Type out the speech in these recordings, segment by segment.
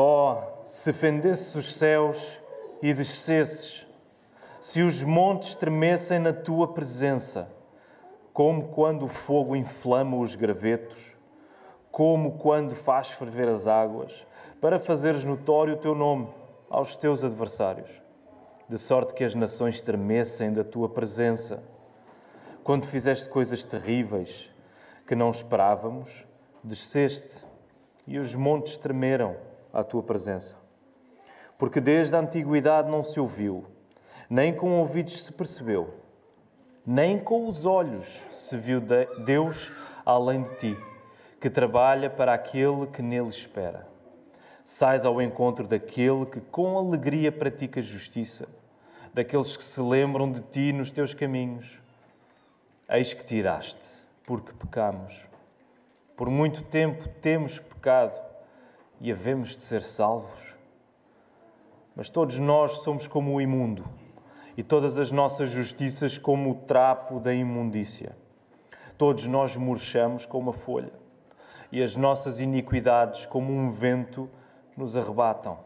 Oh, se fendesses os céus e descesses, se os montes tremessem na tua presença, como quando o fogo inflama os gravetos, como quando faz ferver as águas, para fazeres notório o teu nome aos teus adversários, de sorte que as nações tremessem da tua presença. Quando fizeste coisas terríveis que não esperávamos, desceste e os montes tremeram à tua presença. Porque desde a antiguidade não se ouviu, nem com ouvidos se percebeu, nem com os olhos se viu Deus além de ti, que trabalha para aquele que nele espera. Sais ao encontro daquele que com alegria pratica justiça, daqueles que se lembram de ti nos teus caminhos. Eis que tiraste, porque pecamos. Por muito tempo temos pecado e havemos de ser salvos. Mas todos nós somos como o imundo e todas as nossas justiças como o trapo da imundícia. Todos nós murchamos como a folha e as nossas iniquidades, como um vento, nos arrebatam.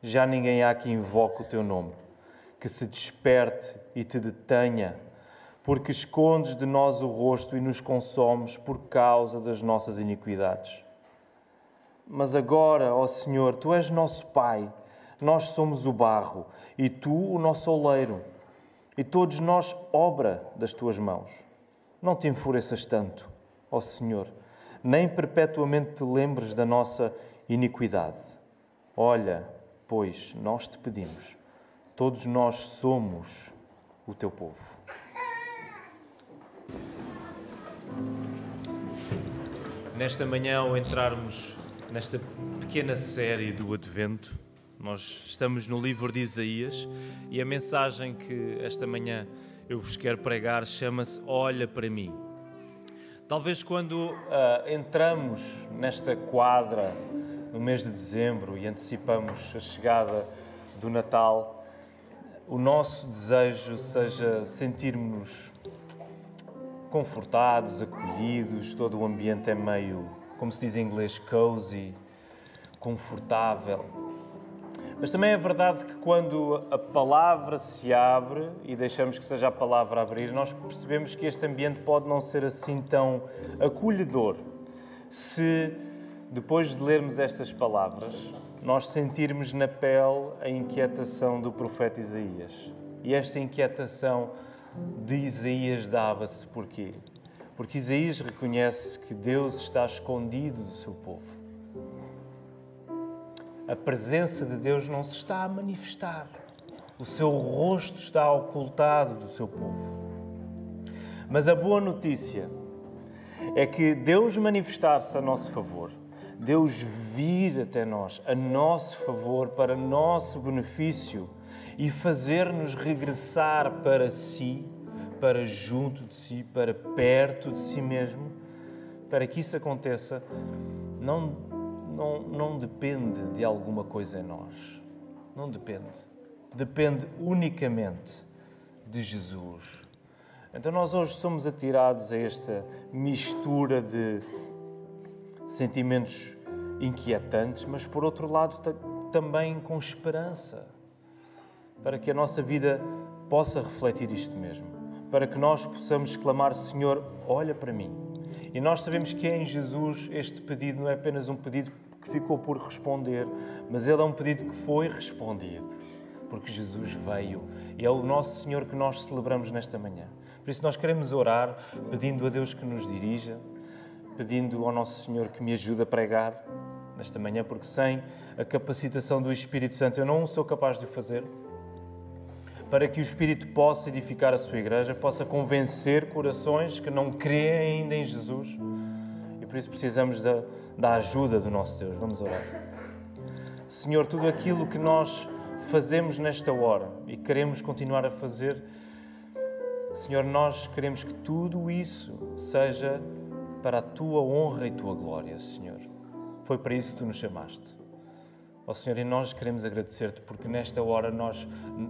Já ninguém há que invoque o teu nome, que se desperte e te detenha, porque escondes de nós o rosto e nos consomes por causa das nossas iniquidades. Mas agora, ó Senhor, tu és nosso Pai, nós somos o barro e tu o nosso oleiro, e todos nós obra das tuas mãos. Não te enfureças tanto, ó Senhor nem perpetuamente te lembres da nossa iniquidade. Olha, pois nós te pedimos, todos nós somos o teu povo. Nesta manhã, ao entrarmos nesta pequena série do Advento, nós estamos no livro de Isaías e a mensagem que esta manhã eu vos quero pregar chama-se Olha para mim. Talvez quando uh, entramos nesta quadra no mês de dezembro e antecipamos a chegada do Natal, o nosso desejo seja sentirmos confortados, acolhidos, todo o ambiente é meio, como se diz em inglês, cozy, confortável. Mas também é verdade que quando a palavra se abre e deixamos que seja a palavra a abrir, nós percebemos que este ambiente pode não ser assim tão acolhedor. Se depois de lermos estas palavras, nós sentirmos na pele a inquietação do profeta Isaías. E esta inquietação de Isaías dava-se porquê? Porque Isaías reconhece que Deus está escondido do seu povo a presença de Deus não se está a manifestar. O seu rosto está ocultado do seu povo. Mas a boa notícia é que Deus manifestar-se a nosso favor, Deus vir até nós, a nosso favor, para nosso benefício e fazer-nos regressar para si, para junto de si, para perto de si mesmo, para que isso aconteça, não não, não depende de alguma coisa em nós. Não depende. Depende unicamente de Jesus. Então nós hoje somos atirados a esta mistura de sentimentos inquietantes, mas por outro lado também com esperança, para que a nossa vida possa refletir isto mesmo, para que nós possamos clamar: Senhor, olha para mim. E nós sabemos que em Jesus este pedido não é apenas um pedido que ficou por responder, mas ele é um pedido que foi respondido, porque Jesus veio e é o nosso Senhor que nós celebramos nesta manhã. Por isso, nós queremos orar pedindo a Deus que nos dirija, pedindo ao nosso Senhor que me ajude a pregar nesta manhã, porque sem a capacitação do Espírito Santo eu não sou capaz de o fazer. Para que o Espírito possa edificar a sua igreja, possa convencer corações que não creem ainda em Jesus. E por isso precisamos da da ajuda do nosso Deus. Vamos orar. Senhor, tudo aquilo que nós fazemos nesta hora e queremos continuar a fazer, Senhor, nós queremos que tudo isso seja para a tua honra e tua glória, Senhor. Foi para isso que tu nos chamaste. Ó oh, Senhor, e nós queremos agradecer-te porque nesta hora nós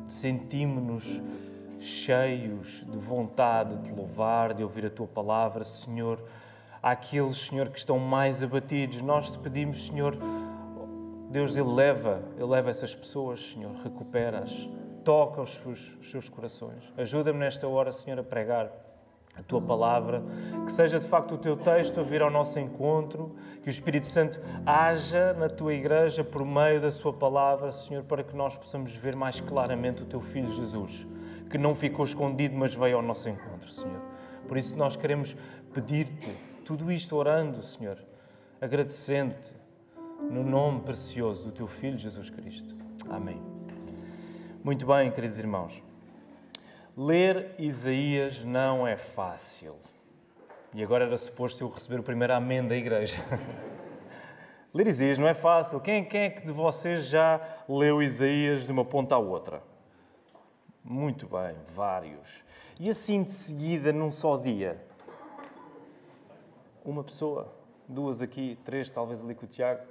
sentimos-nos cheios de vontade de louvar, de ouvir a tua palavra, Senhor àqueles, Senhor, que estão mais abatidos. Nós te pedimos, Senhor, Deus, eleva, eleva essas pessoas, Senhor, recupera-as, toca os seus, os seus corações. Ajuda-me nesta hora, Senhor, a pregar a tua palavra, que seja de facto o teu texto a vir ao nosso encontro, que o Espírito Santo haja na tua igreja por meio da sua palavra, Senhor, para que nós possamos ver mais claramente o teu filho Jesus, que não ficou escondido, mas veio ao nosso encontro, Senhor. Por isso nós queremos pedir-te tudo isto orando, Senhor, agradecendo-te no nome precioso do teu filho Jesus Cristo. Amém. Muito bem, queridos irmãos. Ler Isaías não é fácil. E agora era suposto eu receber o primeiro amém da igreja. Ler Isaías não é fácil. Quem, quem é que de vocês já leu Isaías de uma ponta à outra? Muito bem, vários. E assim de seguida, num só dia? Uma pessoa, duas aqui, três, talvez ali com o Tiago.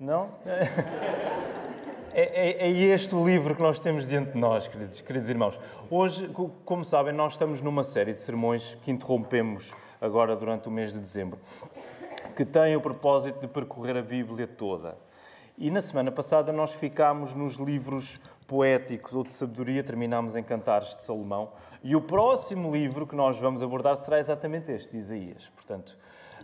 Não? É, é, é, este o livro que nós temos diante de nós, queridos, queridos irmãos. Hoje, como sabem, nós estamos numa série de sermões que interrompemos agora durante o mês de dezembro, que tem o propósito de percorrer a Bíblia toda. E na semana passada nós ficámos nos livros poéticos ou de sabedoria, terminámos em Cantares de Salomão. E o próximo livro que nós vamos abordar será exatamente este, de Isaías. Portanto,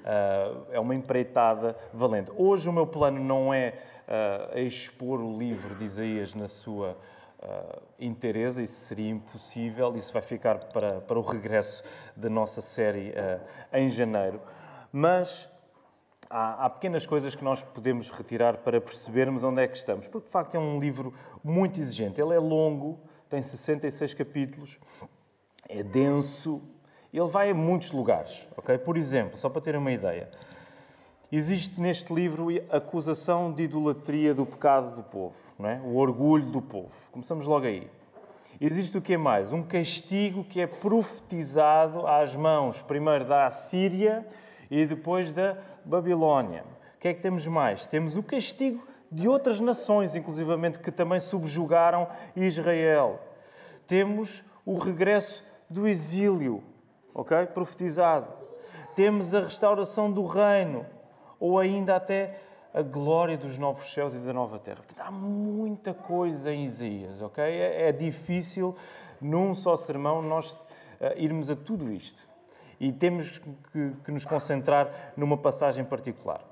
ah, é uma empreitada valente. Hoje o meu plano não é uh, expor o livro de Isaías na sua uh, inteireza, isso seria impossível, isso vai ficar para, para o regresso da nossa série uh, em janeiro. Mas há, há, pequenas coisas que nós podemos retirar para percebermos onde é que estamos, porque de facto é um livro muito exigente. Ele é longo, tem 66 capítulos, é denso, ele vai a muitos lugares. ok? Por exemplo, só para terem uma ideia, Existe neste livro a acusação de idolatria do pecado do povo, não é? o orgulho do povo. Começamos logo aí. Existe o que é mais? Um castigo que é profetizado às mãos, primeiro da Assíria e depois da Babilónia. O que é que temos mais? Temos o castigo de outras nações, inclusivamente, que também subjugaram Israel. Temos o regresso do exílio, ok? Profetizado. Temos a restauração do reino ou ainda até a glória dos novos céus e da nova terra. Portanto, há muita coisa em Isaías, ok? É, é difícil, num só sermão, nós uh, irmos a tudo isto. E temos que, que nos concentrar numa passagem particular.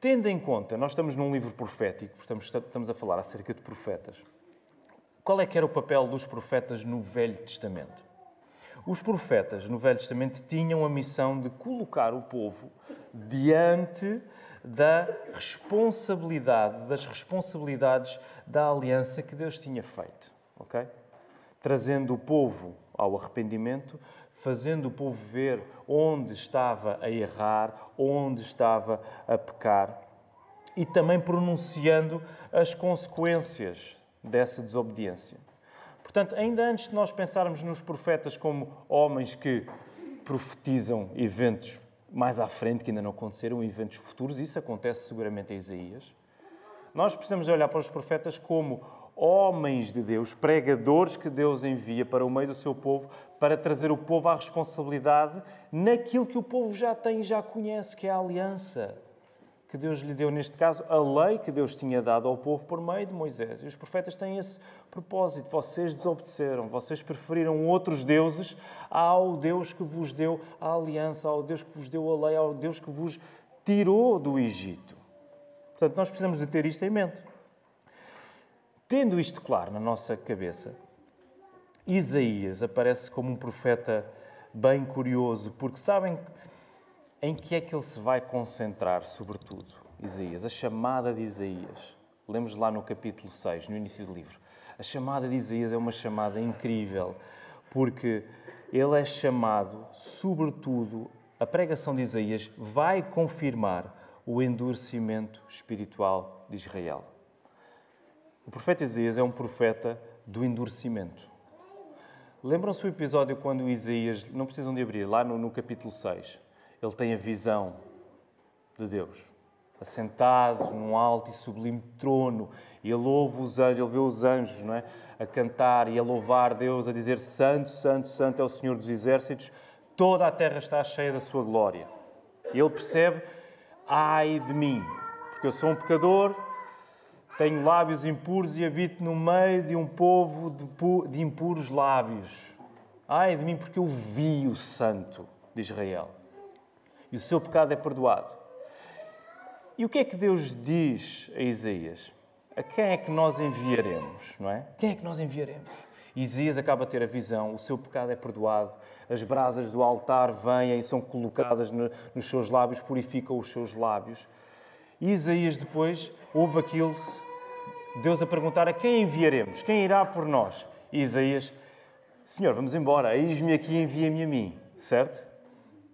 Tendo em conta, nós estamos num livro profético, estamos, estamos a falar acerca de profetas. Qual é que era o papel dos profetas no Velho Testamento? Os profetas no Velho Testamento tinham a missão de colocar o povo diante da responsabilidade, das responsabilidades da aliança que Deus tinha feito, ok? Trazendo o povo ao arrependimento, fazendo o povo ver onde estava a errar, onde estava a pecar e também pronunciando as consequências dessa desobediência. Portanto, ainda antes de nós pensarmos nos profetas como homens que profetizam eventos mais à frente que ainda não aconteceram, eventos futuros, isso acontece seguramente em Isaías. Nós precisamos olhar para os profetas como homens de Deus, pregadores que Deus envia para o meio do seu povo para trazer o povo à responsabilidade naquilo que o povo já tem já conhece, que é a aliança que Deus lhe deu, neste caso, a lei que Deus tinha dado ao povo por meio de Moisés. E os profetas têm esse propósito. Vocês desobedeceram, vocês preferiram outros deuses ao Deus que vos deu a aliança, ao Deus que vos deu a lei, ao Deus que vos tirou do Egito. Portanto, nós precisamos de ter isto em mente. Tendo isto claro na nossa cabeça, Isaías aparece como um profeta bem curioso, porque sabem em que é que ele se vai concentrar, sobretudo, Isaías? A chamada de Isaías. Lemos lá no capítulo 6, no início do livro. A chamada de Isaías é uma chamada incrível, porque ele é chamado, sobretudo, a pregação de Isaías vai confirmar o endurecimento espiritual de Israel. O profeta Isaías é um profeta do endurecimento. Lembram-se o episódio quando Isaías, não precisam de abrir, lá no, no capítulo 6, ele tem a visão de Deus, assentado num alto e sublime trono, e ele ouve os anjos, ele vê os anjos, não é? A cantar e a louvar Deus, a dizer: Santo, Santo, Santo é o Senhor dos Exércitos, toda a terra está cheia da sua glória. E ele percebe: Ai de mim, porque eu sou um pecador, Tenho lábios impuros e habito no meio de um povo de impuros lábios. Ai de mim, porque eu vi o Santo de Israel. E o seu pecado é perdoado. E o que é que Deus diz a Isaías? A quem é que nós enviaremos, não é? Quem é que nós enviaremos? Isaías acaba de ter a visão, o seu pecado é perdoado, as brasas do altar vêm e são colocadas nos seus lábios, purificam os seus lábios. E Isaías depois ouve aquilo, Deus a perguntar a quem enviaremos? Quem irá por nós? E Isaías, Senhor, vamos embora, eis-me aqui, envia-me a mim, certo?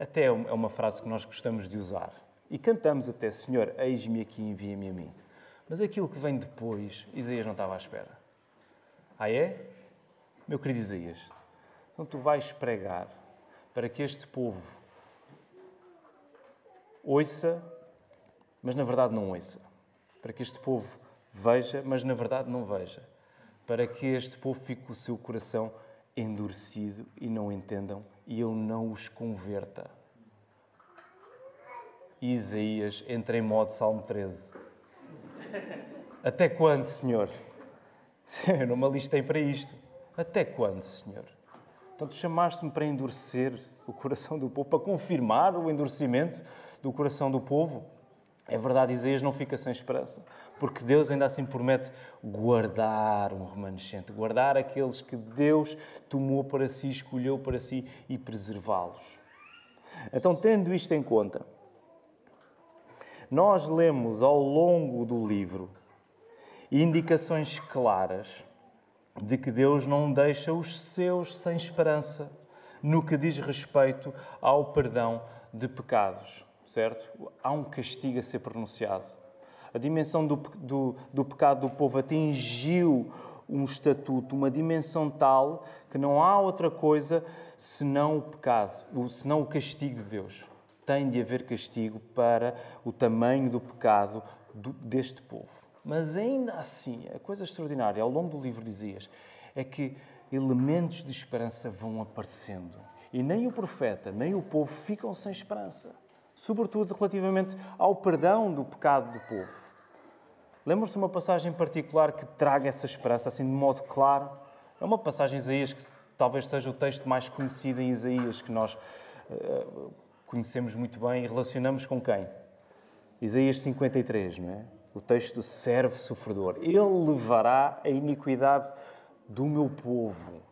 Até é uma frase que nós gostamos de usar. E cantamos até, Senhor, eis-me aqui, envia-me a mim. Mas aquilo que vem depois, Isaías não estava à espera. Ah, é? Meu querido Isaías, então tu vais pregar para que este povo ouça, mas na verdade não ouça. Para que este povo veja, mas na verdade não veja. Para que este povo fique com o seu coração endurecido e não entendam e eu não os converta. Isaías entra em modo Salmo 13. Até quando, Senhor? Eu não me alistei para isto. Até quando, Senhor? Então, tu chamaste-me para endurecer o coração do povo, para confirmar o endurecimento do coração do povo. É verdade, Isaías não fica sem esperança, porque Deus ainda assim promete guardar um remanescente, guardar aqueles que Deus tomou para si, escolheu para si e preservá-los. Então, tendo isto em conta, nós lemos ao longo do livro indicações claras de que Deus não deixa os seus sem esperança no que diz respeito ao perdão de pecados, certo? Há um castigo a ser pronunciado. A dimensão do, do, do pecado do povo atingiu um estatuto, uma dimensão tal que não há outra coisa senão o pecado, senão o castigo de Deus. Tem de haver castigo para o tamanho do pecado deste povo. Mas ainda assim, a coisa extraordinária ao longo do livro dizias é que elementos de esperança vão aparecendo. E nem o profeta, nem o povo ficam sem esperança. Sobretudo relativamente ao perdão do pecado do povo. Lembram-se de uma passagem particular que traga essa esperança, assim de modo claro? É uma passagem em Isaías que talvez seja o texto mais conhecido em Isaías, que nós uh, conhecemos muito bem e relacionamos com quem? Isaías 53, não é? o texto do servo sofredor. Ele levará a iniquidade do meu povo.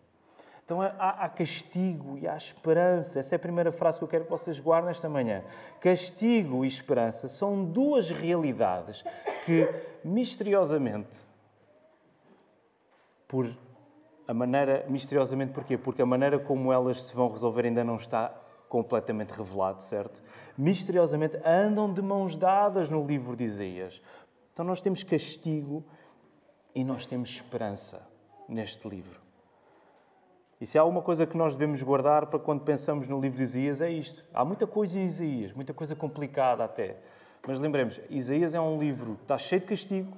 Então há, há, castigo e há esperança. Essa é a primeira frase que eu quero que vocês guardem esta manhã. Castigo e esperança são duas realidades que, misteriosamente, por a maneira, misteriosamente porquê? Porque a maneira como elas se vão resolver ainda não está completamente revelado, certo? Misteriosamente andam de mãos dadas no livro de Isaías. Então nós temos castigo e nós temos esperança neste livro. E se há alguma coisa que nós devemos guardar para quando pensamos no livro de Isaías, é isto. Há muita coisa em Isaías, muita coisa complicada até. Mas lembremos, Isaías é um livro que está cheio de castigo.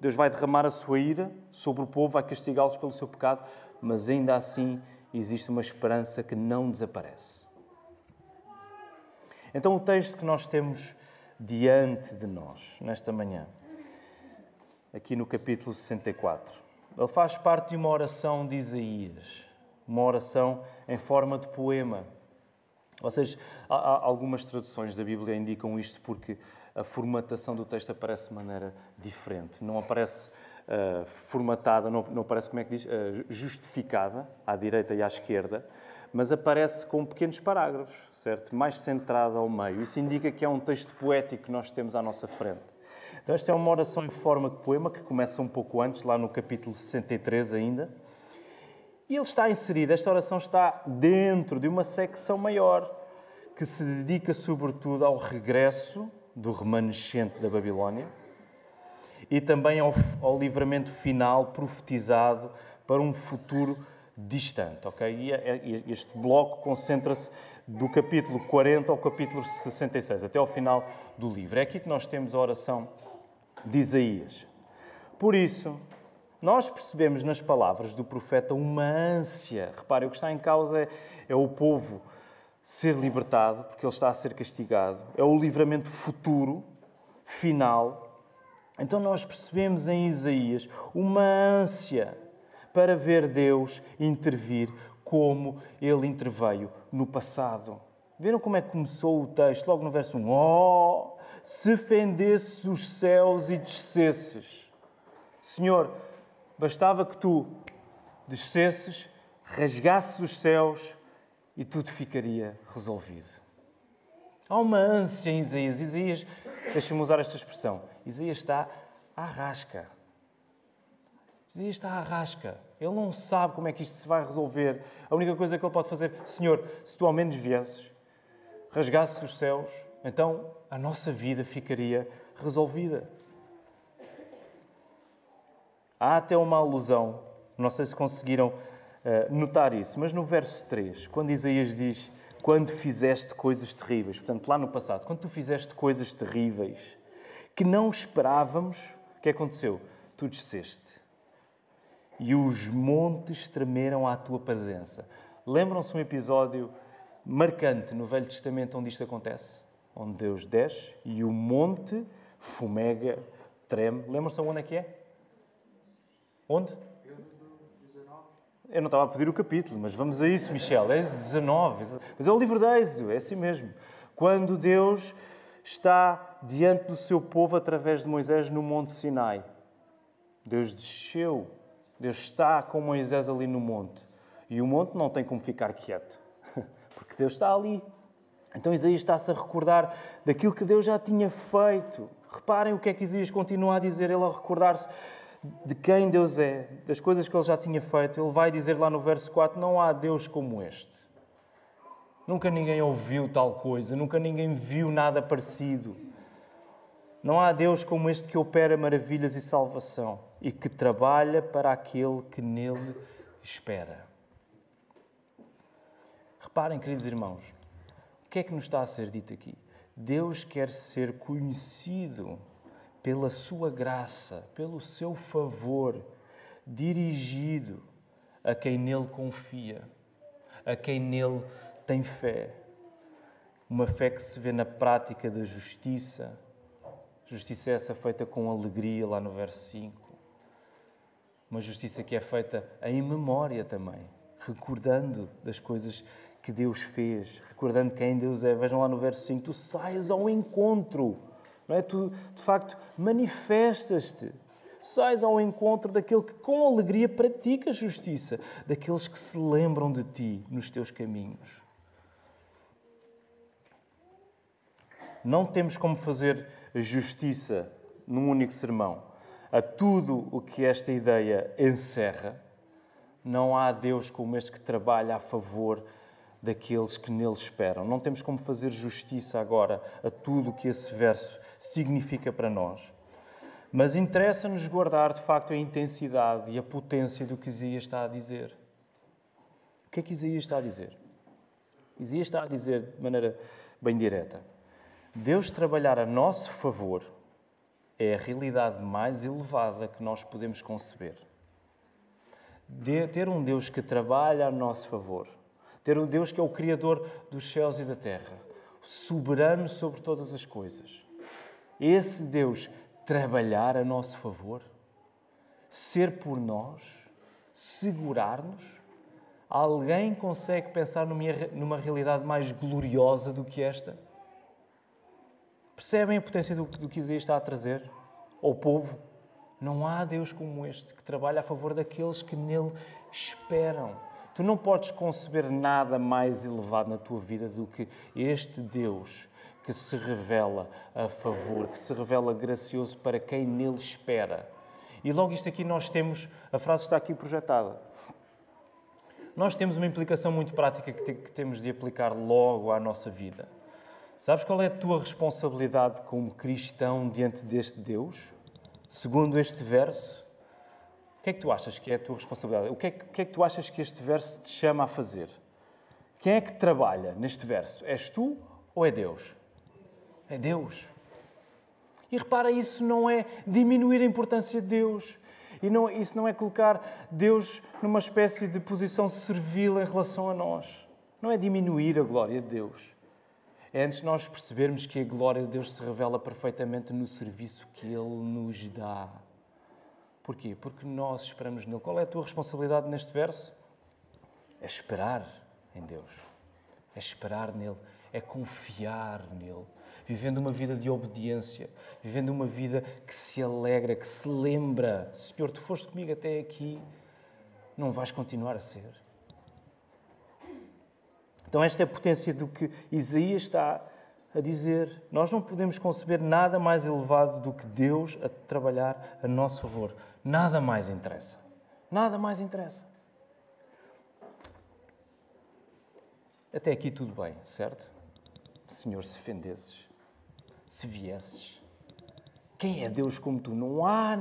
Deus vai derramar a sua ira sobre o povo, vai castigá-los pelo seu pecado, mas ainda assim existe uma esperança que não desaparece. Então, o texto que nós temos diante de nós, nesta manhã, aqui no capítulo 64. Ele faz parte de uma oração de Isaías, uma oração em forma de poema. Ou seja, há algumas traduções da Bíblia indicam isto porque a formatação do texto aparece de maneira diferente. Não aparece uh, formatada, não, não aparece, como é que diz, uh, justificada à direita e à esquerda, mas aparece com pequenos parágrafos, certo? Mais centrado ao meio. Isso indica que é um texto poético que nós temos à nossa frente. Então, esta é uma oração em forma de poema que começa um pouco antes, lá no capítulo 63 ainda. E ele está inserido, esta oração está dentro de uma secção maior que se dedica sobretudo ao regresso do remanescente da Babilónia e também ao, ao livramento final profetizado para um futuro distante, ok? E é, é, este bloco concentra-se do capítulo 40 ao capítulo 66, até ao final do livro. É aqui que nós temos a oração de Isaías. Por isso, nós percebemos nas palavras do profeta uma ânsia. Reparem, o que está em causa é, é o povo ser libertado, porque ele está a ser castigado. É o livramento futuro, final. Então nós percebemos em Isaías uma ânsia para ver Deus intervir como ele interveio no passado. Viram como é que começou o texto? Logo no verso 1. Oh, se fendesses os céus e descesses. Senhor, bastava que tu descesses, rasgasses os céus e tudo ficaria resolvido. Há uma ânsia em Isaías. Isaías, deixa-me usar esta expressão, Isaías está à rasca. Isaías está à rasca. Ele não sabe como é que isto se vai resolver. A única coisa que ele pode fazer, Senhor, se tu ao menos viesses, rasgasses os céus, então a nossa vida ficaria resolvida. Há até uma alusão, não sei se conseguiram uh, notar isso, mas no verso 3, quando Isaías diz: Quando fizeste coisas terríveis, portanto, lá no passado, quando tu fizeste coisas terríveis que não esperávamos, o que aconteceu? Tu desceste. E os montes tremeram à tua presença. Lembram-se um episódio marcante no Velho Testamento onde isto acontece? Onde Deus desce e o monte fumega, treme. Lembram-se onde é que é? Onde? Eu não estava a pedir o capítulo, mas vamos a isso, Michel. É 19. Mas é o livro de Êxodo, é assim mesmo. Quando Deus está diante do seu povo através de Moisés no Monte Sinai. Deus desceu, Deus está com Moisés ali no monte. E o monte não tem como ficar quieto, porque Deus está ali. Então Isaías está-se a recordar daquilo que Deus já tinha feito. Reparem o que é que Isaías continua a dizer, ele a recordar-se de quem Deus é, das coisas que ele já tinha feito. Ele vai dizer lá no verso 4: Não há Deus como este. Nunca ninguém ouviu tal coisa, nunca ninguém viu nada parecido. Não há Deus como este que opera maravilhas e salvação e que trabalha para aquele que nele espera. Reparem, queridos irmãos, o que é que nos está a ser dito aqui? Deus quer ser conhecido pela sua graça, pelo seu favor, dirigido a quem nele confia, a quem nele tem fé. Uma fé que se vê na prática da justiça. Justiça essa feita com alegria, lá no verso 5. Uma justiça que é feita em memória também, recordando das coisas que Deus fez, recordando quem Deus é. Vejam lá no verso 5: tu saias ao encontro, não é? Tu, de facto, manifestas-te sais ao encontro daquele que com alegria pratica justiça, daqueles que se lembram de ti nos teus caminhos. não temos como fazer justiça num único sermão a tudo o que esta ideia encerra. Não há Deus como este que trabalha a favor daqueles que nele esperam. Não temos como fazer justiça agora a tudo o que esse verso significa para nós. Mas interessa-nos guardar de facto a intensidade e a potência do que Isaías está a dizer. O que é que Isaías está a dizer? Isaías está a dizer de maneira bem direta: Deus trabalhar a nosso favor é a realidade mais elevada que nós podemos conceber. De ter um Deus que trabalha a nosso favor, ter um Deus que é o Criador dos céus e da terra, soberano sobre todas as coisas. Esse Deus trabalhar a nosso favor, ser por nós, segurar-nos. Alguém consegue pensar numa realidade mais gloriosa do que esta? Percebem a potência do, que Isaías está a trazer ao povo? Não há Deus como este que trabalha a favor daqueles que nele esperam. Tu não podes conceber nada mais elevado na tua vida do que este Deus que se revela a favor, que se revela gracioso para quem nele espera. E logo isto aqui nós temos, a frase está aqui projetada. Nós temos uma implicação muito prática que, temos de aplicar logo à nossa vida. Sabes qual é a tua responsabilidade como cristão diante deste Deus? Segundo este verso, o que é que tu achas que é a tua responsabilidade? O que é que, que, é que tu achas que este verso te chama a fazer? Quem é que trabalha neste verso? És tu ou é Deus? É Deus. E repara, isso não é diminuir a importância de Deus. E não, isso não é colocar Deus numa espécie de posição servil em relação a nós. Não é diminuir a glória de Deus É antes nós percebermos que a glória de Deus se revela perfeitamente no serviço que Ele nos dá. Porquê? Porque nós esperamos nele. Qual é a tua responsabilidade neste verso? É esperar em Deus. É esperar nele. É confiar nele. Vivendo uma vida de obediência. Vivendo uma vida que se alegra, que se lembra. Senhor, tu foste comigo até aqui. Não vais continuar a ser. Então, esta é a potência do que Isaías está a dizer. Nós não podemos conceber nada mais elevado do que Deus a trabalhar a nosso favor. Nada mais interessa. Nada mais interessa. Até aqui tudo bem, certo? Senhor, se fendesses, se viesses. Quem é Deus como tu? Não há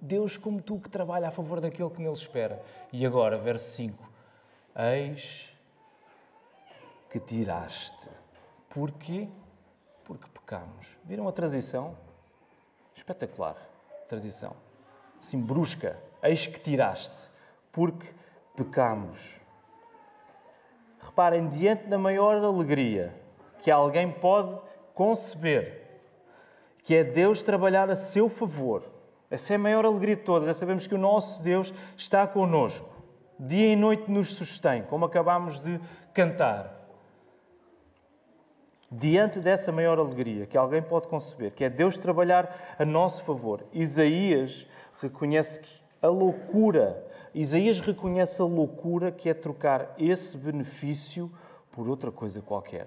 Deus como tu que trabalha a favor daquele que nele espera. E agora, verso 5. Eis que tiraste. Porquê? Porque pecamos. Viram a transição? Espetacular. Transição. Assim, brusca. Eis que tiraste. Porque pecamos. Reparem, diante da maior alegria que alguém pode conceber, que é Deus trabalhar a seu favor. Essa é a maior alegria de todas, é sabermos que o nosso Deus está conosco. Dia e noite nos sustém, como acabámos de cantar diante dessa maior alegria que alguém pode conceber, que é Deus trabalhar a nosso favor, Isaías reconhece que a loucura, Isaías reconhece a loucura que é trocar esse benefício por outra coisa qualquer.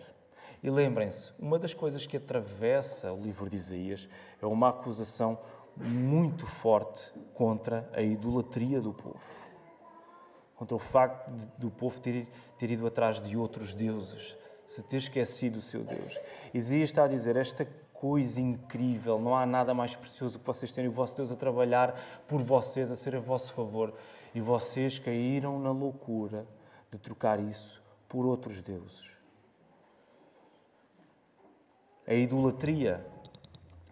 E lembrem-se, uma das coisas que atravessa o livro de Isaías é uma acusação muito forte contra a idolatria do povo. Contra o facto do povo ter, ter ido atrás de outros deuses, se ter esquecido o seu Deus. Isaías está a dizer esta coisa incrível, não há nada mais precioso que vocês terem o vosso Deus a trabalhar por vocês, a ser a vosso favor. E vocês caíram na loucura de trocar isso por outros deuses. A idolatria,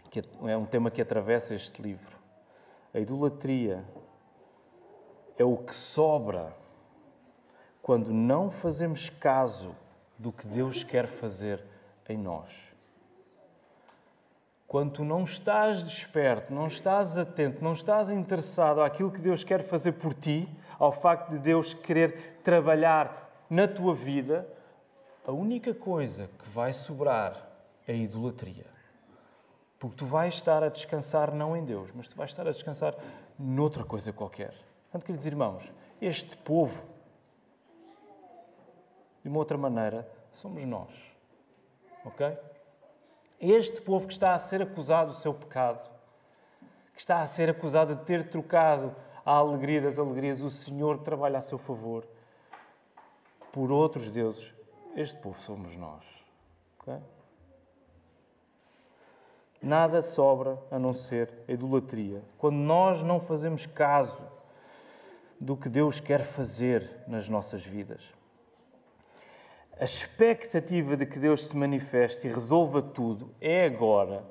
que é um tema que atravessa este livro. A idolatria é o que sobra quando não fazemos caso do que Deus quer fazer em nós. Quando tu não estás desperto, não estás atento, não estás interessado àquilo que Deus quer fazer por ti, ao facto de Deus querer trabalhar na tua vida, a única coisa que vai sobrar é a idolatria. Porque tu vais estar a descansar não em Deus, mas tu vais estar a descansar noutra coisa qualquer. Portanto, queridos irmãos, este povo de uma outra maneira, somos nós. Ok? Este povo que está a ser acusado do seu pecado, que está a ser acusado de ter trocado a alegria das alegrias, o Senhor que trabalha a seu favor, por outros deuses, este povo somos nós. Okay? Nada sobra a não ser a idolatria. Quando nós não fazemos caso do que Deus quer fazer nas nossas vidas a expectativa de que Deus se manifeste e resolva tudo é agora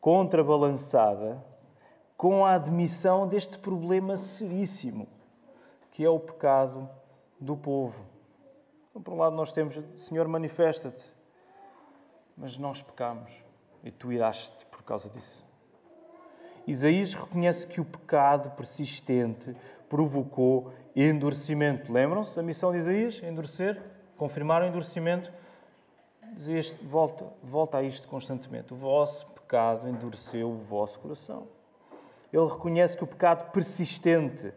contrabalançada com a admissão deste problema seríssimo, que é o pecado do povo. Então, por um lado, nós temos, Senhor, manifesta-te, mas nós pecamos e tu iraste por causa disso. Isaías reconhece que o pecado persistente provocou endurecimento. Lembram-se da missão de Isaías? Endurecer? confirmar o endurecimento, diz volta, volta a isto constantemente. O vosso pecado endureceu o vosso coração. Ele reconhece que o pecado persistente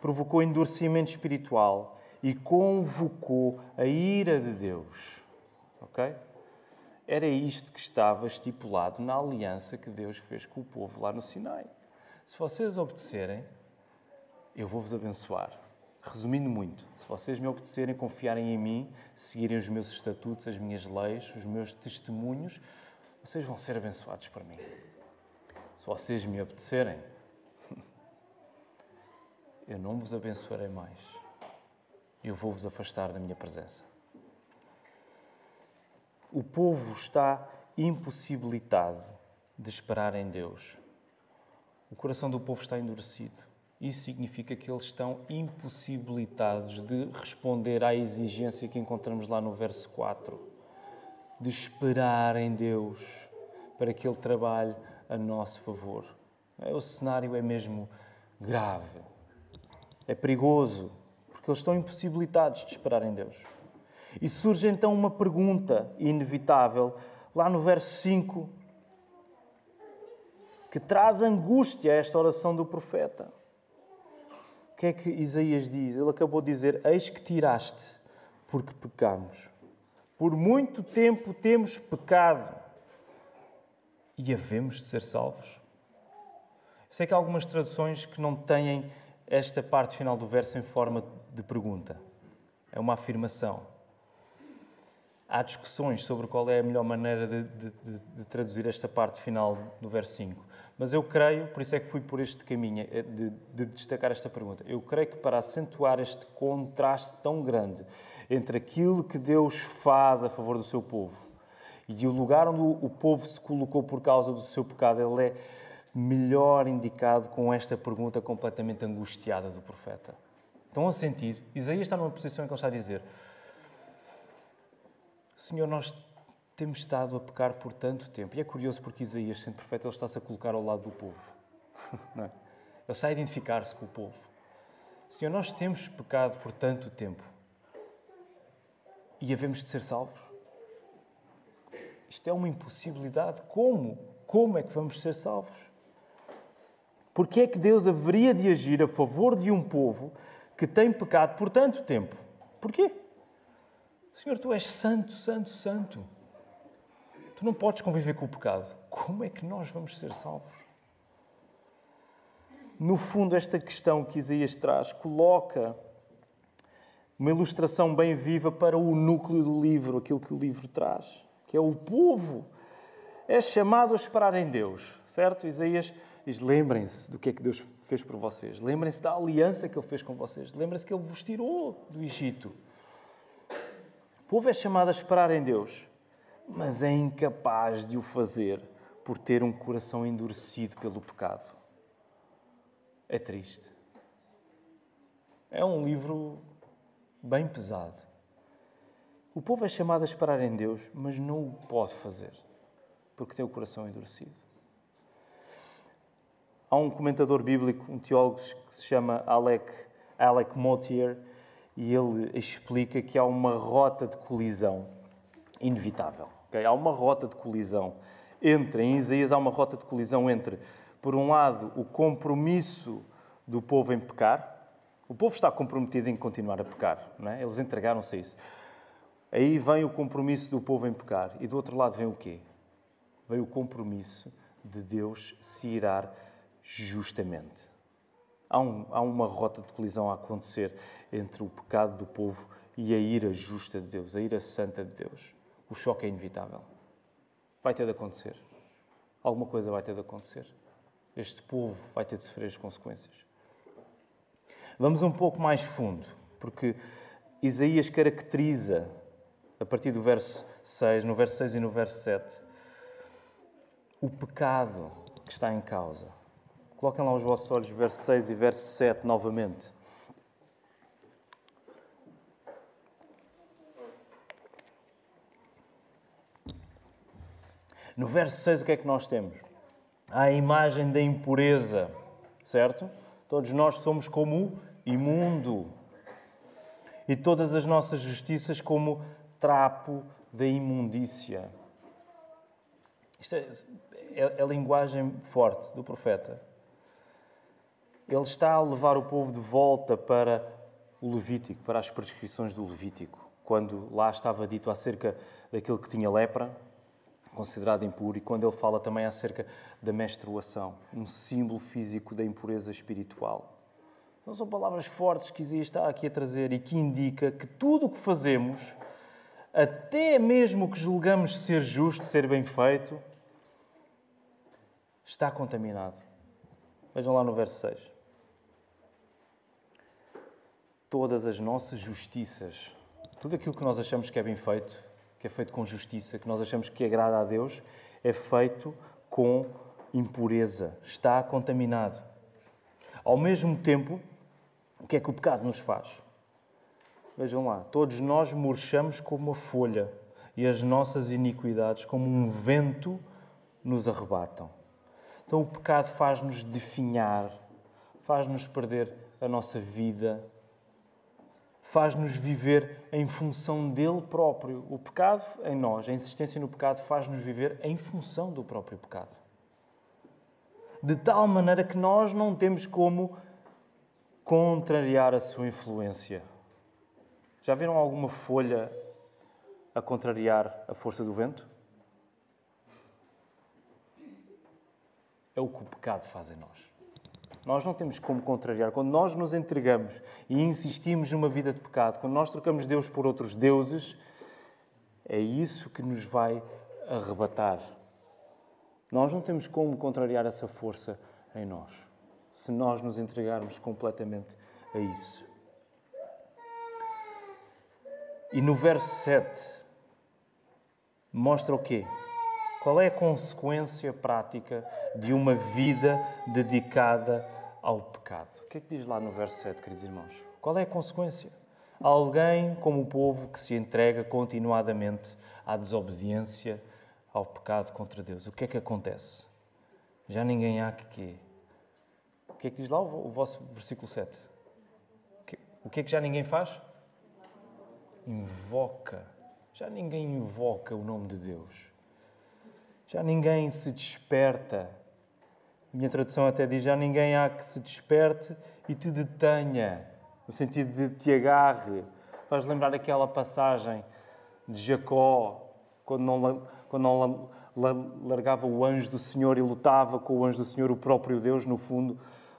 provocou endurecimento espiritual e convocou a ira de Deus. Ok? Era isto que estava estipulado na aliança que Deus fez com o povo lá no Sinai. Se vocês obedecerem, eu vou-vos abençoar. Resumindo muito, se vocês me obedecerem, confiarem em mim, seguirem os meus estatutos, as minhas leis, os meus testemunhos, vocês vão ser abençoados por mim. Se vocês me obedecerem, eu não vos abençoarei mais. Eu vou vos afastar da minha presença. O povo está impossibilitado de esperar em Deus. O coração do povo está endurecido. Isso significa que eles estão impossibilitados de responder à exigência que encontramos lá no verso 4. de esperar em Deus para que Ele trabalhe a nosso favor. É, o cenário é mesmo grave, é perigoso, porque eles estão impossibilitados de esperar em Deus. E surge então uma pergunta inevitável, lá no verso 5, que traz angústia a esta oração do profeta. O que é que Isaías diz? Ele acabou de dizer: Eis que tiraste, porque pecamos. Por muito tempo temos pecado e havemos de ser salvos. Sei que há algumas traduções que não têm esta parte final do verso em forma de pergunta. É uma afirmação. Há discussões sobre qual é a melhor maneira de, de, de, traduzir esta parte final do verso 5. Mas eu creio, por isso é que fui por este caminho, de, de destacar esta pergunta. Eu creio que para acentuar este contraste tão grande entre aquilo que Deus faz a favor do seu povo e o lugar onde o povo se colocou por causa do seu pecado, ele é melhor indicado com esta pergunta completamente angustiada do profeta. Estão a sentir? Isaías está numa posição em que ele está a dizer: Senhor, nós temos estado a pecar por tanto tempo. E é curioso porque Isaías, sendo profeta, ele está-se a colocar ao lado do povo. É? Ele está a identificar-se com o povo. Senhor, nós temos pecado por tanto tempo e havemos de ser salvos. Isto é uma impossibilidade. Como? Como é que vamos ser salvos? Porque é que Deus haveria de agir a favor de um povo que tem pecado por tanto tempo? Porquê? Senhor, tu és santo, santo, santo. Tu não podes conviver com o pecado. Como é que nós vamos ser salvos? No fundo, esta questão que Isaías traz coloca uma ilustração bem viva para o núcleo do livro, aquilo que o livro traz, que é o povo. É chamado a esperar em Deus, certo? Isaías Diz: lembrem-se do que é que Deus fez por vocês. Lembrem-se da aliança que Ele fez com vocês. Lembrem-se que Ele vos tirou do Egito. Povo é chamado a esperar em Deus, mas é incapaz de o fazer por ter um coração endurecido pelo pecado. É triste. É um livro bem pesado. O povo é chamado a esperar em Deus, mas não o pode fazer porque tem o coração endurecido. Há um comentador bíblico, um teólogo que se chama Alec, Alec Motier, e ele explica que há uma rota de colisão inevitável. Okay? Há uma rota de colisão entre, em Isaías, há uma rota de colisão entre, por um lado, o compromisso do povo em pecar. O povo está comprometido em continuar a pecar, não é? eles entregaram-se a isso. Aí vem o compromisso do povo em pecar. E do outro lado vem o quê? Vem o compromisso de Deus se irar justamente. Há, um, há uma rota de colisão a acontecer entre o pecado do povo e a ira justa de Deus, a ira santa de Deus. O choque é inevitável. Vai ter de acontecer. Alguma coisa vai ter de acontecer. Este povo vai ter de sofrer as consequências. Vamos um pouco mais fundo, porque Isaías caracteriza, a partir do verso 6, no verso 6 e no verso 7, o pecado que está em causa. Coloquem lá os vossos olhos, verso 6 e verso 7 novamente. No verso 6, o que é que nós temos? A imagem da impureza, certo? Todos nós somos como imundo. E todas as nossas justiças como trapo da imundícia. Isto é, é, é a linguagem forte do profeta. Ele está a levar o povo de volta para o Levítico, para as prescrições do Levítico, quando lá estava dito acerca daquele que tinha lepra, considerado impuro, e quando ele fala também acerca da menstruação, um símbolo físico da impureza espiritual. Não são palavras fortes que Isaías está aqui a trazer e que indica que tudo o que fazemos, até mesmo o que julgamos ser justo, ser bem feito, está contaminado. Vejam lá no verso 6 todas as nossas justiças, tudo aquilo que nós achamos que é bem feito, que é feito com justiça, que nós achamos que agrada a Deus, é feito com impureza, está contaminado. Ao mesmo tempo, o que é que o pecado nos faz? Vejam lá, todos nós murchamos como uma folha e as nossas iniquidades, como um vento, nos arrebatam. Então o pecado faz-nos definhar, faz-nos perder a nossa vida, faz-nos viver em função dele próprio. O pecado em nós, a insistência no pecado, faz-nos viver em função do próprio pecado. De tal maneira que nós não temos como contrariar a sua influência. Já viram alguma folha a contrariar a força do vento? É o que o pecado faz em nós. Nós não temos como contrariar. Quando nós nos entregamos e insistimos numa vida de pecado, quando nós trocamos Deus por outros deuses, é isso que nos vai arrebatar. Nós não temos como contrariar essa força em nós, se nós nos entregarmos completamente a isso. E no verso 7 mostra o quê? Qual é a consequência prática de uma vida dedicada ao pecado? O que é que diz lá no verso 7, queridos irmãos? Qual é a consequência? Alguém como o povo que se entrega continuadamente à desobediência, ao pecado contra Deus. O que é que acontece? Já ninguém há que quê? O que é que diz lá o vosso versículo 7? O que é que já ninguém faz? Invoca. Já ninguém invoca o nome de Deus já ninguém se desperta. Minha tradução até diz: já ninguém há que se desperte e te detenha, no sentido de te agarre. Faz lembrar aquela passagem de Jacó, quando não, quando não largava o anjo do Senhor e lutava com o anjo do Senhor, o próprio Deus, no fundo,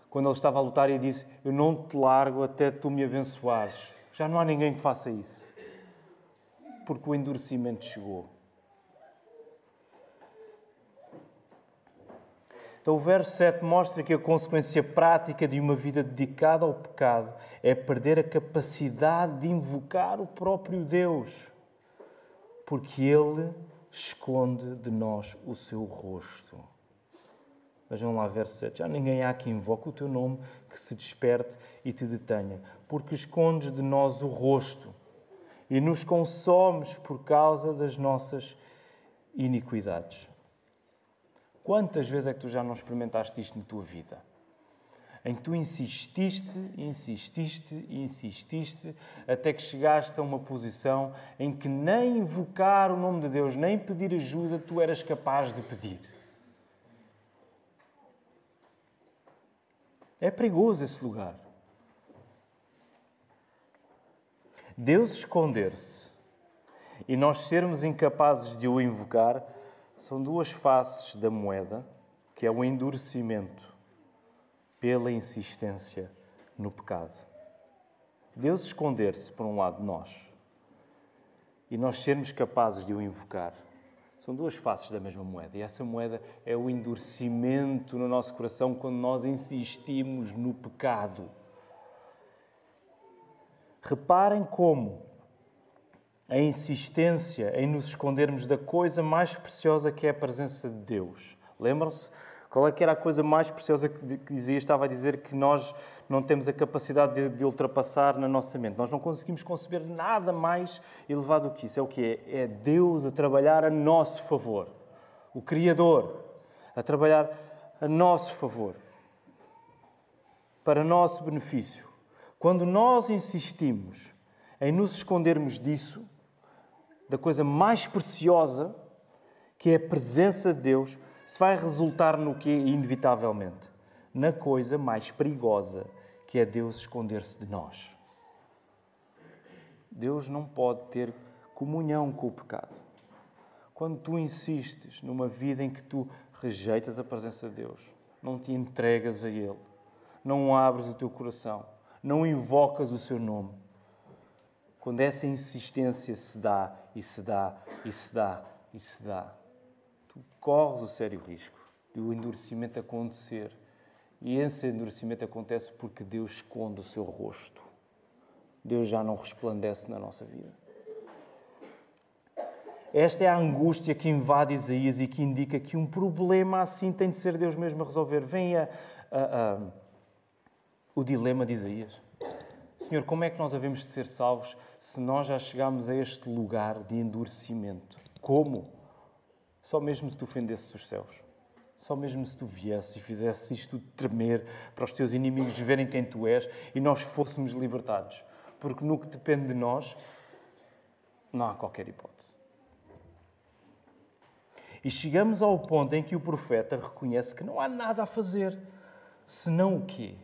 quando ele estava a lutar e disse: Eu não te largo até tu me abençoares. Já não há ninguém que faça isso, porque o endurecimento chegou. Então, o verso 7 mostra que a consequência prática de uma vida dedicada ao pecado é perder a capacidade de invocar o próprio Deus, porque Ele esconde de nós o seu rosto. Vejam lá, verso 7. Já ninguém há que invoque o teu nome, que se desperte e te detenha, porque escondes de nós o rosto e nos consomes por causa das nossas iniquidades. Quantas vezes é que tu já não experimentaste isto na tua vida? Em que tu insististe, insististe, insististe, até que chegaste a uma posição em que nem invocar o nome de Deus, nem pedir ajuda, tu eras capaz de pedir. É perigoso esse lugar. Deus esconder-se e nós sermos incapazes de o invocar são duas faces da moeda, que é o endurecimento pela insistência no pecado. Deus esconder-se, por um lado, de nós e nós sermos capazes de o invocar. São duas faces da mesma moeda. E essa moeda é o endurecimento no nosso coração quando nós insistimos no pecado. Reparem como a insistência em nos escondermos da coisa mais preciosa que é a presença de Deus. Lembram-se? Qual é que era a coisa mais preciosa que dizia? Estava a dizer que nós não temos a capacidade de, de, ultrapassar na nossa mente. Nós não conseguimos conceber nada mais elevado do que isso. É o que é? É Deus a trabalhar a nosso favor. O Criador a trabalhar a nosso favor. Para nosso benefício. Quando nós insistimos em nos escondermos disso, da coisa mais preciosa, que é a presença de Deus, se vai resultar no que inevitavelmente? Na coisa mais perigosa, que é Deus esconder-se de nós. Deus não pode ter comunhão com o pecado. Quando tu insistes numa vida em que tu rejeitas a presença de Deus, não te entregas a Ele, não abres o teu coração, não invocas o seu nome, quando essa insistência se dá e se dá e se dá e se dá, tu corres o sério risco de o endurecimento acontecer. E esse endurecimento acontece porque Deus esconde o seu rosto. Deus já não resplandece na nossa vida. Esta é a angústia que invade Isaías e que indica que um problema assim tem de ser Deus mesmo a resolver. Vem a, a, a, o dilema de Isaías Senhor, como é que nós havemos de ser salvos se nós já chegámos a este lugar de endurecimento? Como? Só mesmo se tu ofendesses os céus. Só mesmo se tu viesses e fizesses isto tremer para os teus inimigos verem quem tu és e nós fôssemos libertados. Porque no que depende de nós, não há qualquer hipótese. E chegamos ao ponto em que o profeta reconhece que não há nada a fazer, senão o quê?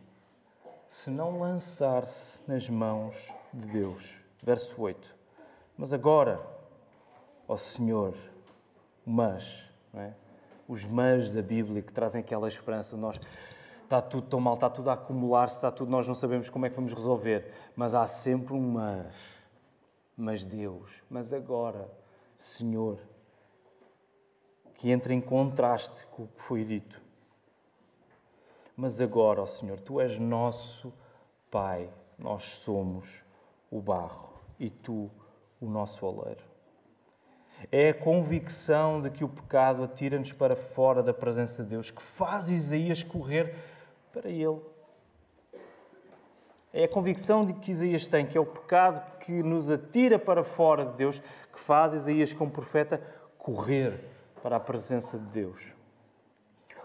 Senão lançar-se nas mãos de Deus. Verso 8. Mas agora, ó Senhor, mas, não é? os mas da Bíblia que trazem aquela esperança de nós está tudo tão mal, está tudo a acumular-se, está tudo, nós não sabemos como é que vamos resolver, mas há sempre um mas. Mas Deus, mas agora, Senhor, que entra em contraste com o que foi dito. Mas agora, ó Senhor, Tu és nosso Pai, nós somos o barro e Tu o nosso oleiro. É a convicção de que o pecado atira-nos para fora da presença de Deus que faz Isaías correr para Ele. É a convicção de que Isaías tem, que é o pecado que nos atira para fora de Deus, que faz Isaías, como profeta, correr para a presença de Deus.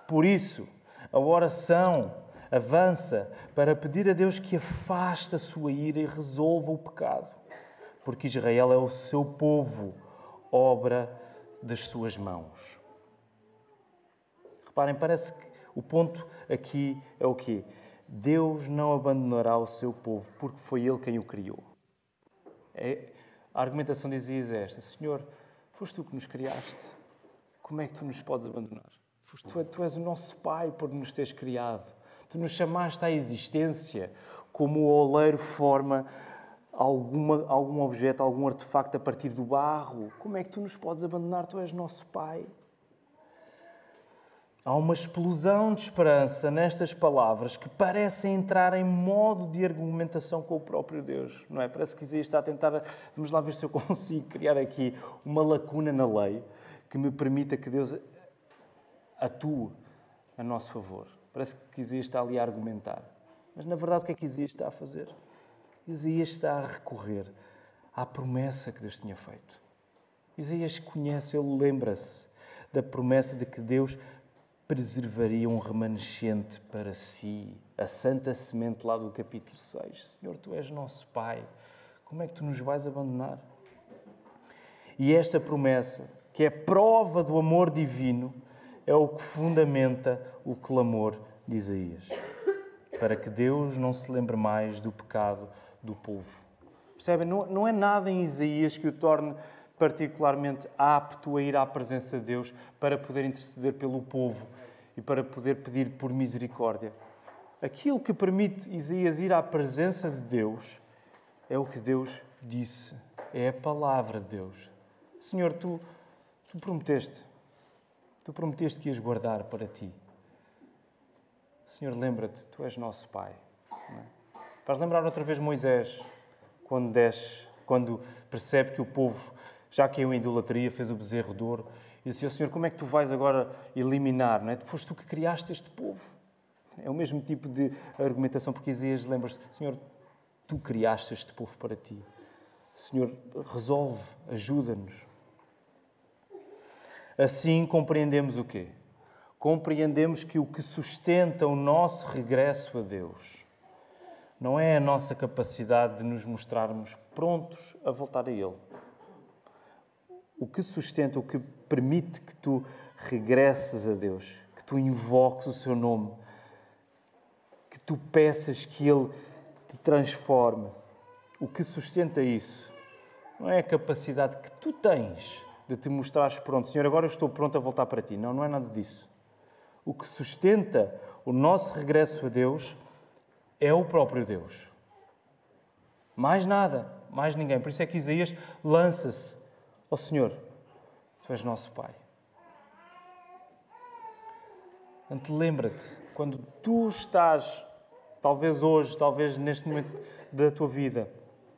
Por isso, a oração avança para pedir a Deus que afaste a sua ira e resolva o pecado, porque Israel é o seu povo obra das suas mãos. Reparem, parece que o ponto aqui é o quê? Deus não abandonará o seu povo, porque foi Ele quem o criou. É, a argumentação é esta: Senhor, foste tu que nos criaste, como é que tu nos podes abandonar? Tu, tu és o nosso Pai por nos teres criado. Tu nos chamaste à existência como o oleiro forma alguma, algum objeto, algum artefacto a partir do barro. Como é que tu nos podes abandonar? Tu és nosso Pai. Há uma explosão de esperança nestas palavras que parecem entrar em modo de argumentação com o próprio Deus, não é? Parece que Isaías está a tentar, vamos lá ver se eu consigo criar aqui uma lacuna na lei que me permita que Deus atue a nosso favor. Parece que Isaías está ali a argumentar. Mas na verdade, o que é que Isaías está a fazer? Isaías está a recorrer à promessa que Deus tinha feito. Isaías conhece, ele lembra-se da promessa de que Deus preservaria um remanescente para si, a santa semente lá do capítulo 6. Senhor, tu és nosso Pai, como é que tu nos vais abandonar? E esta promessa, que é prova do amor divino, é o que fundamenta o clamor de Isaías, para que Deus não se lembre mais do pecado do povo. Percebem? Não, não é nada em Isaías que o torne particularmente apto a ir à presença de Deus para poder interceder pelo povo e para poder pedir por misericórdia. Aquilo que permite Isaías ir à presença de Deus é o que Deus disse, é a palavra de Deus. Senhor, tu, tu prometeste, tu prometeste que ias guardar para ti. Senhor, lembra-te, tu és nosso Pai. É? Lembrar outra vez Moisés, quando desce, quando percebe que o povo já caiu em idolatria, fez o bezerro de ouro, e disse: oh, Senhor, como é que tu vais agora eliminar? Não é? Foste tu que criaste este povo. É o mesmo tipo de argumentação, porque Isaías lembra-se: Senhor, tu criaste este povo para ti. Senhor, resolve, ajuda-nos. Assim compreendemos o quê? Compreendemos que o que sustenta o nosso regresso a Deus não é a nossa capacidade de nos mostrarmos prontos a voltar a Ele. O que sustenta, o que permite que tu regresses a Deus, que tu invoques o Seu nome, que tu peças que Ele te transforme. O que sustenta isso não é a capacidade que tu tens de te mostrares pronto. Senhor, agora eu estou pronto a voltar para ti. Não, não é nada disso. O que sustenta o nosso regresso a Deus é o próprio Deus. Mais nada, mais ninguém. Por isso é que Isaías lança-se ao Senhor. Tu és nosso Pai. Portanto, lembra-te, quando tu estás, talvez hoje, talvez neste momento da tua vida,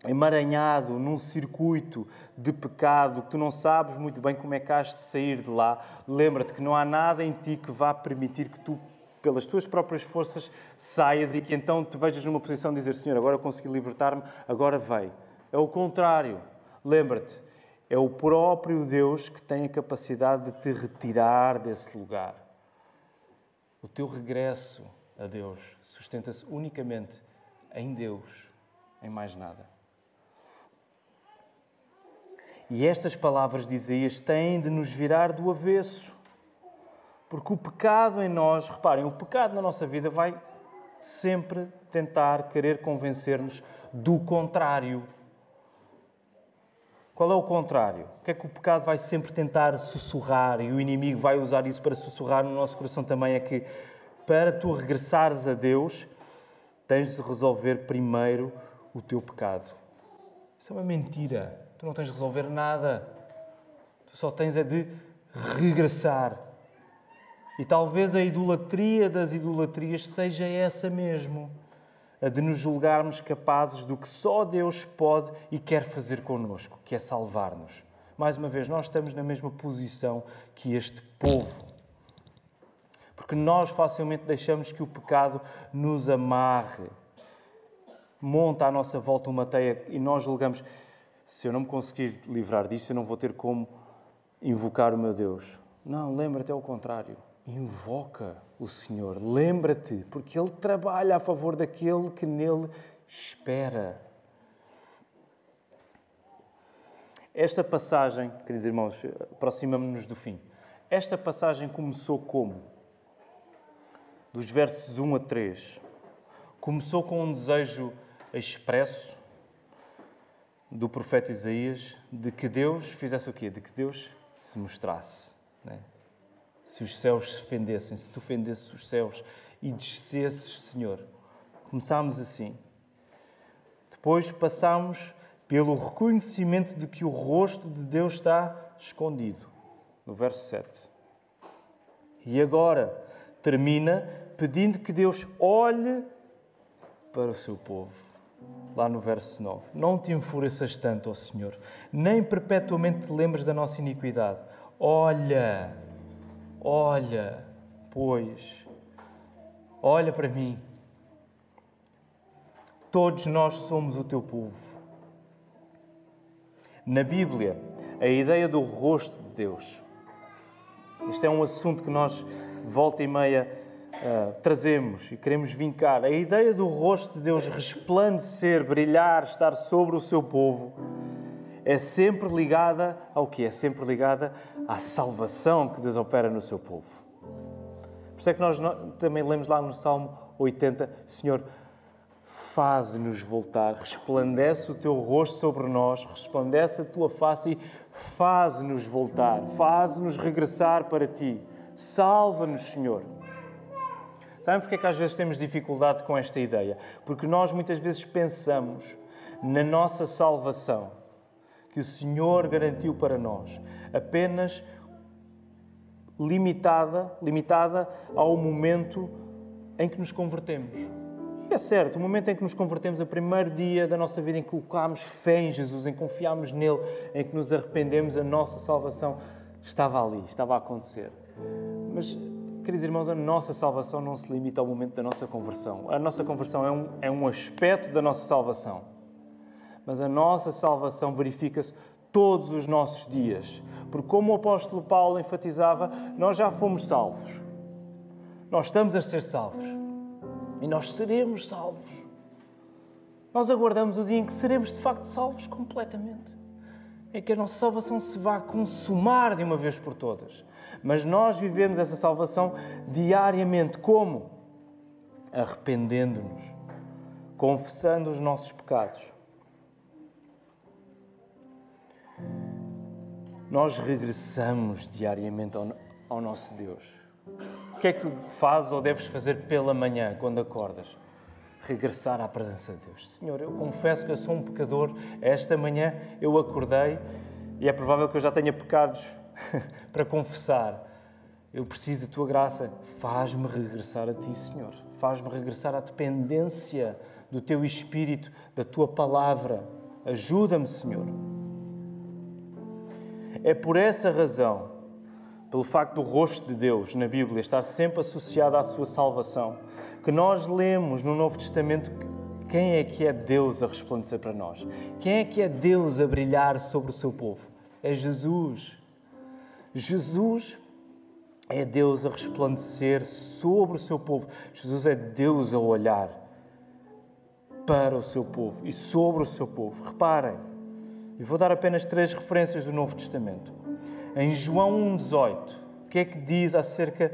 emaranhado num circuito de pecado, que tu não sabes muito bem como é que has de sair de lá, lembra-te que não há nada em ti que vá permitir que tu pelas tuas próprias forças saias e que então te vejas numa posição de dizer: Senhor, agora eu consegui libertar-me, agora vai. É o contrário. Lembra-te, é o próprio Deus que tem a capacidade de te retirar desse lugar. O teu regresso a Deus sustenta-se unicamente em Deus, em mais nada. E estas palavras de Isaías têm de nos virar do avesso. Porque o pecado em nós, reparem, o pecado na nossa vida vai sempre tentar querer convencer-nos do contrário. Qual é o contrário? O que é que o pecado vai sempre tentar sussurrar e o inimigo vai usar isso para sussurrar no nosso coração também? É que para tu regressares a Deus, tens de resolver primeiro o teu pecado. Isso é uma mentira. Tu não tens de resolver nada. Tu só tens é de regressar. E talvez a idolatria das idolatrias seja essa mesmo a de nos julgarmos capazes do que só Deus pode e quer fazer connosco, que é salvar-nos. Mais uma vez, nós estamos na mesma posição que este povo. Porque nós facilmente deixamos que o pecado nos amarre, monta à nossa volta uma teia e nós julgamos: se eu não me conseguir livrar disso, eu não vou ter como invocar o meu Deus. Não, lembra-te, é o contrário. Invoca o Senhor, lembra-te, porque Ele trabalha a favor daquele que nele espera. Esta passagem, queridos irmãos, aproximamos-nos do fim. Esta passagem começou como? Dos versos 1 a 3. Começou com um desejo expresso do profeta Isaías de que Deus fizesse o quê? De que Deus se mostrasse. Né? Se os céus se fendessem, se tu fendesses os céus e descesses, Senhor. Começámos assim. Depois passámos pelo reconhecimento de que o rosto de Deus está escondido, no verso 7. E agora termina pedindo que Deus olhe para o seu povo lá no verso 9. Não te enfureças tanto, ó Senhor, nem perpetuamente te lembres da nossa iniquidade. Olha, olha, pois, olha para mim. Todos nós somos o teu povo. Na Bíblia, a ideia do rosto de Deus. Este é um assunto que nós, volta e meia, uh, trazemos e queremos vincar. A ideia do rosto de Deus resplandecer, brilhar, estar sobre o seu povo, é sempre ligada ao que? É sempre ligada à salvação que Deus opera no seu povo. Por isso é que nós também lemos lá no Salmo 80, Senhor, faz-nos voltar, resplandece o teu rosto sobre nós, resplandece a tua face e faz-nos voltar, faz-nos regressar para ti. Salva-nos, Senhor. Sabem porque é que às vezes temos dificuldade com esta ideia? Porque nós muitas vezes pensamos na nossa salvação, que o Senhor garantiu para nós, apenas limitada, limitada ao momento em que nos convertemos. É certo, o momento em que nos convertemos, o primeiro dia da nossa vida em que colocámos fé em Jesus, em que confiámos nele, em que nos arrependemos, a nossa salvação estava ali, estava a acontecer. Mas Queridos irmãos, a nossa salvação não se limita ao momento da nossa conversão. A nossa conversão é um, é um aspecto da nossa salvação. Mas a nossa salvação verifica-se todos os nossos dias. Porque, como o apóstolo Paulo enfatizava, nós já fomos salvos. Nós estamos a ser salvos. E nós seremos salvos. Nós aguardamos o dia em que seremos de facto salvos completamente. É que a nossa salvação se vá consumar de uma vez por todas. Mas nós vivemos essa salvação diariamente. Como? Arrependendo-nos, confessando os nossos pecados. Nós regressamos diariamente ao, ao nosso Deus. O que é que tu fazes ou deves fazer pela manhã quando acordas? regressar à presença de Deus. Senhor, eu confesso que eu sou um pecador. Esta manhã eu acordei e é provável que eu já tenha pecados para confessar. Eu preciso da tua graça. Faz-me regressar a ti, Senhor. Faz-me regressar à dependência do teu espírito, da tua palavra. Ajuda-me, Senhor. É por essa razão, pelo facto do rosto de Deus na Bíblia estar sempre associado à sua salvação, que nós lemos no Novo Testamento quem é que é Deus a resplandecer para nós? Quem é que é Deus a brilhar sobre o seu povo? É Jesus. Jesus é Deus a resplandecer sobre o seu povo. Jesus é Deus a olhar para o seu povo e sobre o seu povo. Reparem, e vou dar apenas três referências do Novo Testamento. Em João 1,18, o que é que diz acerca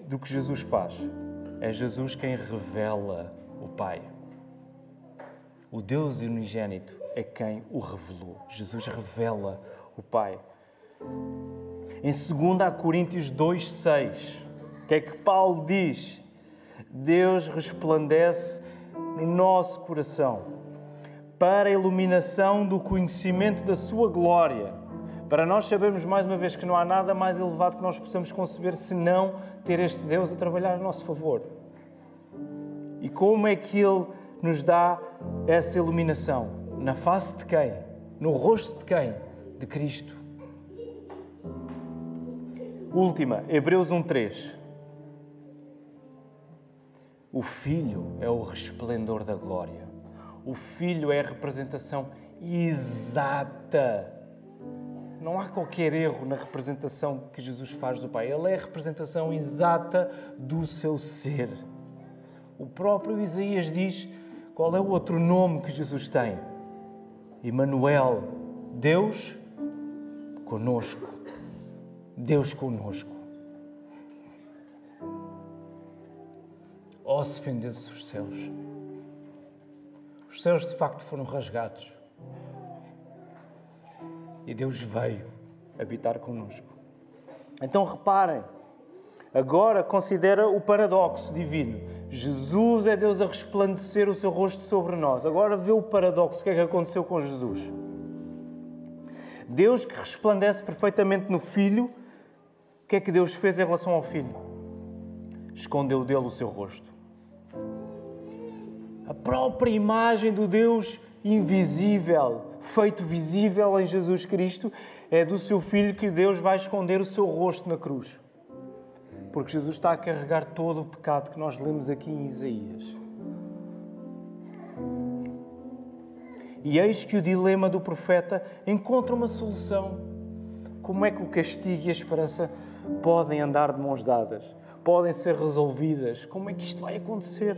do que Jesus faz? É Jesus quem revela o Pai. O Deus unigênito é quem o revelou. Jesus revela o Pai. Em 2 Coríntios 2,6, o que é que Paulo diz? Deus resplandece no nosso coração para a iluminação do conhecimento da Sua glória. Para nós sabermos mais uma vez que não há nada mais elevado que nós possamos conceber senão ter este Deus a trabalhar a nosso favor. E como é que Ele nos dá essa iluminação? Na face de quem? No rosto de quem? De Cristo. Última, Hebreus 1:3. O Filho é o resplendor da glória. O Filho é a representação exata. Não há qualquer erro na representação que Jesus faz do Pai. Ele é a representação exata do seu ser. O próprio Isaías diz qual é o outro nome que Jesus tem. Emmanuel, Deus conosco. Deus conosco. Oh, se fendesse os céus. Os céus de facto foram rasgados. E Deus veio habitar conosco. Então reparem, agora considera o paradoxo divino. Jesus é Deus a resplandecer o seu rosto sobre nós. Agora vê o paradoxo. O que é que aconteceu com Jesus? Deus que resplandece perfeitamente no Filho que é que Deus fez em relação ao filho? Escondeu dele o seu rosto. A própria imagem do Deus invisível, feito visível em Jesus Cristo, é do seu filho que Deus vai esconder o seu rosto na cruz. Porque Jesus está a carregar todo o pecado que nós lemos aqui em Isaías. E eis que o dilema do profeta encontra uma solução. Como é que o castigo e a esperança podem andar de mãos dadas, podem ser resolvidas. Como é que isto vai acontecer?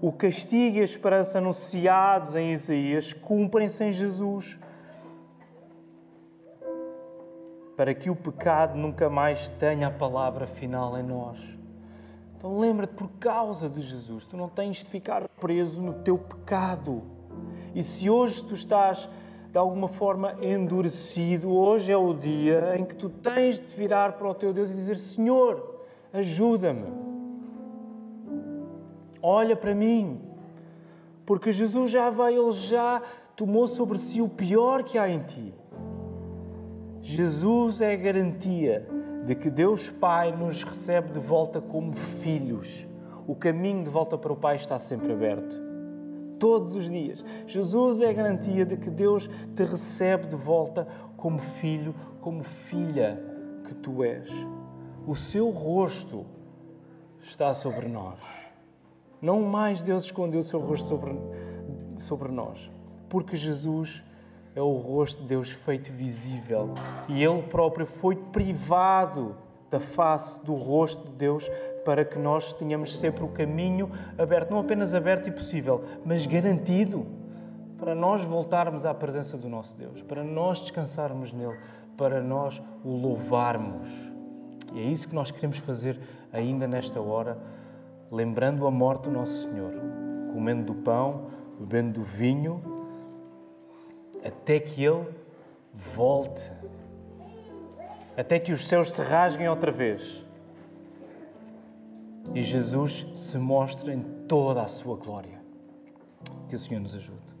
O castigo e a esperança anunciados em Isaías cumprem-se em Jesus. Para que o pecado nunca mais tenha a palavra final em nós. Então lembra-te, por causa de Jesus, tu não tens de ficar preso no teu pecado. E se hoje tu estás de alguma forma endurecido, hoje é o dia em que tu tens de virar para o teu Deus e dizer: Senhor, ajuda-me. Olha para mim. Porque Jesus já veio, ele já tomou sobre si o pior que há em ti. Jesus é a garantia de que Deus Pai nos recebe de volta como filhos. O caminho de volta para o Pai está sempre aberto todos os dias. Jesus é a garantia de que Deus te recebe de volta como filho, como filha que tu és. O seu rosto está sobre nós. Não mais Deus escondeu o seu rosto sobre, sobre nós, porque Jesus é o rosto de Deus feito visível e Ele próprio foi privado da face do rosto de Deus para que nós tenhamos sempre o caminho aberto, não apenas aberto e possível, mas garantido para nós voltarmos à presença do nosso Deus, para nós descansarmos nele, para nós o louvarmos. E é isso que nós queremos fazer ainda nesta hora, lembrando a morte do nosso Senhor, comendo do pão, bebendo do vinho, até que Ele volte, até que os céus se rasguem outra vez e Jesus se mostra em toda a sua glória. Que o Senhor nos ajude.